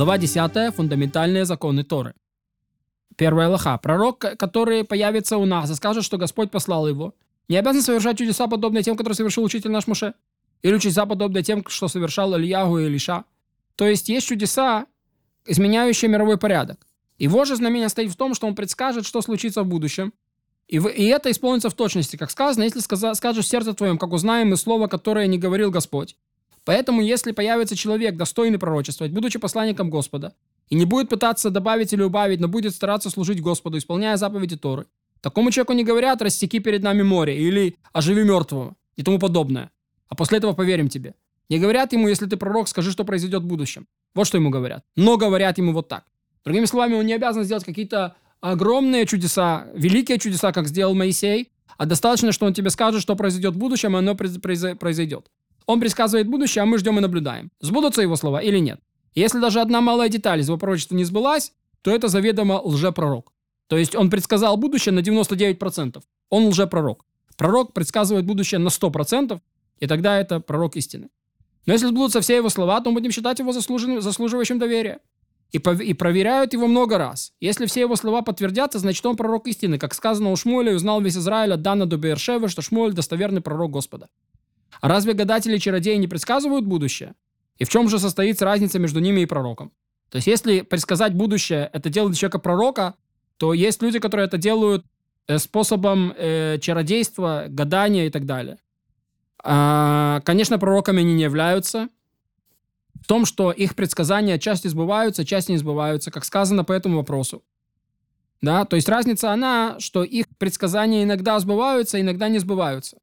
Глава 10. Фундаментальные законы Торы. Первая лоха. Пророк, который появится у нас и скажет, что Господь послал его, не обязан совершать чудеса, подобные тем, которые совершил учитель наш Муше. Или чудеса, подобные тем, что совершал Ильягу и Илиша. То есть есть чудеса, изменяющие мировой порядок. Его же знамение стоит в том, что он предскажет, что случится в будущем. И, в, и это исполнится в точности, как сказано, если сказа, скажешь сердце твоем, как узнаем мы слово, которое не говорил Господь. Поэтому, если появится человек, достойный пророчествовать, будучи посланником Господа, и не будет пытаться добавить или убавить, но будет стараться служить Господу, исполняя заповеди Торы, такому человеку не говорят «растеки перед нами море» или «оживи мертвого» и тому подобное. А после этого поверим тебе. Не говорят ему, если ты пророк, скажи, что произойдет в будущем. Вот что ему говорят. Но говорят ему вот так. Другими словами, он не обязан сделать какие-то огромные чудеса, великие чудеса, как сделал Моисей, а достаточно, что он тебе скажет, что произойдет в будущем, и оно произойдет. Он предсказывает будущее, а мы ждем и наблюдаем. Сбудутся его слова или нет. Если даже одна малая деталь из его пророчества не сбылась, то это заведомо лжепророк. То есть он предсказал будущее на 99%. Он лжепророк. Пророк предсказывает будущее на 100%, и тогда это пророк истины. Но если сбудутся все его слова, то мы будем считать его заслуживающим доверия. И, и проверяют его много раз. Если все его слова подтвердятся, значит он пророк истины. Как сказано у Шмуэля, узнал весь Израиль от Дана до Бершевы, что Шмуэль достоверный пророк Господа. А разве гадатели и чародеи не предсказывают будущее? И в чем же состоит разница между ними и пророком? То есть, если предсказать будущее, это делает человека пророка, то есть люди, которые это делают э, способом э, чародейства, гадания и так далее. А, конечно, пророками они не являются. В том, что их предсказания части сбываются, части не сбываются, как сказано по этому вопросу. Да, то есть разница она, что их предсказания иногда сбываются, иногда не сбываются.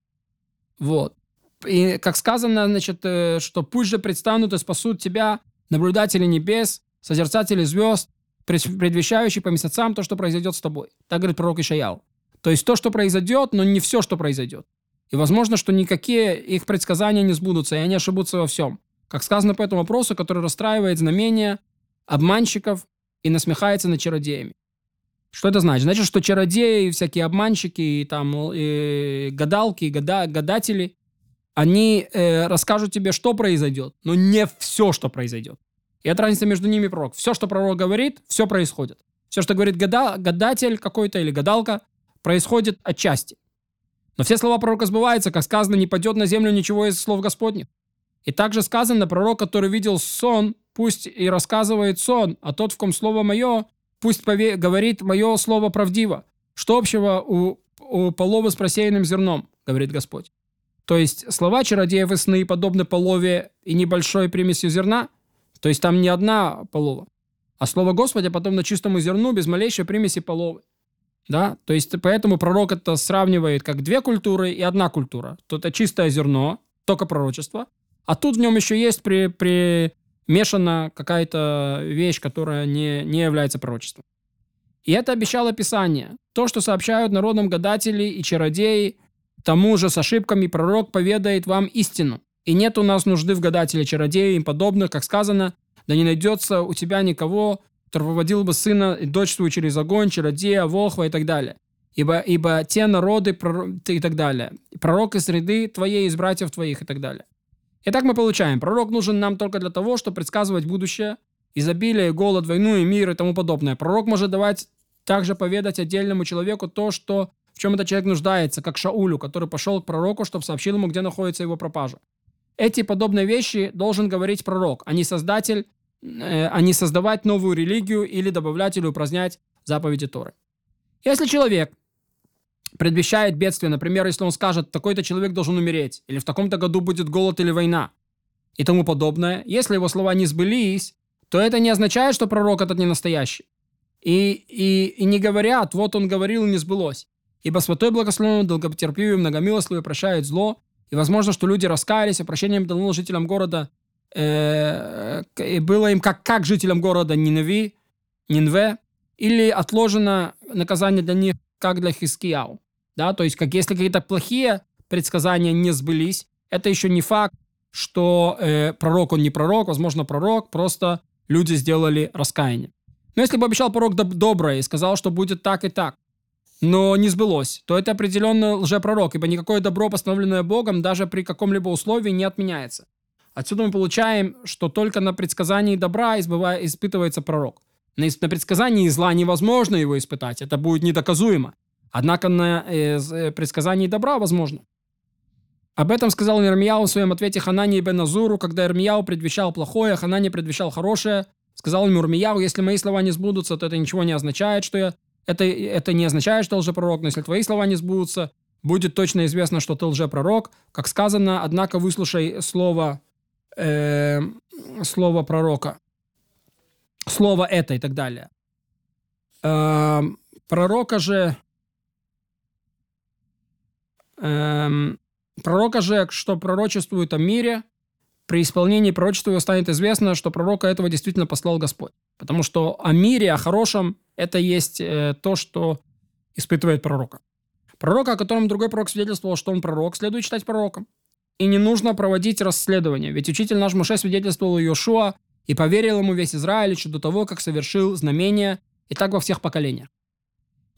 Вот. И как сказано, значит, э, что пусть же предстанут и спасут тебя наблюдатели небес, созерцатели звезд, предвещающие по месяцам то, что произойдет с тобой. Так говорит пророк Ишаял. То есть то, что произойдет, но не все, что произойдет. И возможно, что никакие их предсказания не сбудутся, и они ошибутся во всем. Как сказано по этому вопросу, который расстраивает знамения обманщиков и насмехается над чародеями. Что это значит? Значит, что чародеи, всякие обманщики, и там, и гадалки, и гада, гадатели, они э, расскажут тебе, что произойдет, но не все, что произойдет. И это разница между ними пророк. Все, что пророк говорит, все происходит. Все, что говорит гада, гадатель какой-то или гадалка, происходит отчасти. Но все слова пророка сбываются, как сказано, не падет на землю ничего из слов Господних. И также сказано, пророк, который видел сон, пусть и рассказывает сон, а тот, в ком слово мое, пусть пове- говорит мое слово правдиво. Что общего у, у полова с просеянным зерном, говорит Господь. То есть слова чародеев и сны подобны полове и небольшой примесью зерна, то есть там не одна полова, а слово Господа потом на чистому зерну без малейшей примеси половы. Да? То есть поэтому пророк это сравнивает как две культуры и одна культура. То это чистое зерно, только пророчество, а тут в нем еще есть при, примешана какая-то вещь, которая не, не является пророчеством. И это обещало Писание. То, что сообщают народам гадатели и чародеи, тому же с ошибками пророк поведает вам истину. И нет у нас нужды в гадателе, чародеи и подобных, как сказано, да не найдется у тебя никого, который выводил бы сына и дочь свою через огонь, чародея, волхва и так далее. Ибо, ибо те народы и так далее. Пророк из среды твоей, из братьев твоих и так далее. Итак, мы получаем, пророк нужен нам только для того, чтобы предсказывать будущее, изобилие, голод, войну и мир и тому подобное. Пророк может давать также поведать отдельному человеку то, что в чем этот человек нуждается, как Шаулю, который пошел к пророку, чтобы сообщил ему, где находится его пропажа. Эти подобные вещи должен говорить пророк, а не создатель, э, а не создавать новую религию или добавлять или упразднять заповеди Торы. Если человек предвещает бедствие. Например, если он скажет, такой-то человек должен умереть, или в таком-то году будет голод или война, и тому подобное. Если его слова не сбылись, то это не означает, что пророк этот не настоящий. И, и, и не говорят, вот он говорил, не сбылось. Ибо святой благословенный, долготерпивый, многомилостливый прощает зло, и возможно, что люди раскаялись, и прощением дано жителям города, э, и было им как, как жителям города Нинви, Нинве, или отложено наказание для них, как для Хискияу. Да, то есть, как если какие-то плохие предсказания не сбылись, это еще не факт, что э, пророк он не пророк, возможно, пророк, просто люди сделали раскаяние. Но если бы обещал пророк доб- доброе и сказал, что будет так и так, но не сбылось, то это определенно лжепророк, ибо никакое добро, постановленное Богом, даже при каком-либо условии не отменяется. Отсюда мы получаем, что только на предсказании добра избывая, испытывается пророк. На, на предсказании зла невозможно его испытать, это будет недоказуемо. Однако на э, э предсказании добра возможно. Об этом сказал Ирмияу в своем ответе Ханане и Беназуру, когда Ирмияу предвещал плохое, Ханане предвещал хорошее. Сказал ему Ирмияу, если мои слова не сбудутся, то это ничего не означает, что я... Это, это не означает, что лжепророк, но если твои слова не сбудутся, будет точно известно, что ты лжепророк. Как сказано, однако выслушай слово, э, слово пророка. Слово это и так далее. Э, пророка же... Э, пророка же, что пророчествует о мире, при исполнении пророчества его станет известно, что пророка этого действительно послал Господь. Потому что о мире, о хорошем, это есть э, то, что испытывает пророка. Пророка, о котором другой пророк свидетельствовал, что он пророк, следует считать пророком. И не нужно проводить расследование, ведь учитель наш Моше свидетельствовал Иошуа и поверил ему весь Израиль еще до того, как совершил знамения, и так во всех поколениях.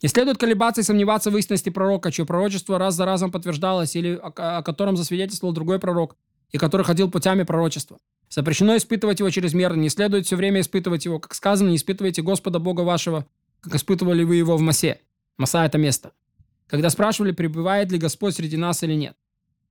Не следует колебаться и сомневаться в истинности пророка, чье пророчество раз за разом подтверждалось, или о, о котором засвидетельствовал другой пророк, и который ходил путями пророчества. Запрещено испытывать его чрезмерно, не следует все время испытывать его. Как сказано, не испытывайте Господа Бога вашего, как испытывали вы его в Масе. Маса – это место. Когда спрашивали, пребывает ли Господь среди нас или нет.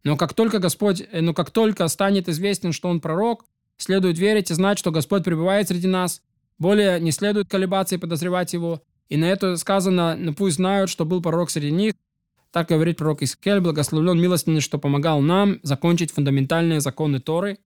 Но как только Господь, э, но как только станет известен, что Он пророк, следует верить и знать, что Господь пребывает среди нас. Более не следует колебаться и подозревать Его. И на это сказано, ну пусть знают, что был пророк среди них, так говорит пророк Искель, благословлен милостивый, что помогал нам закончить фундаментальные законы Торы.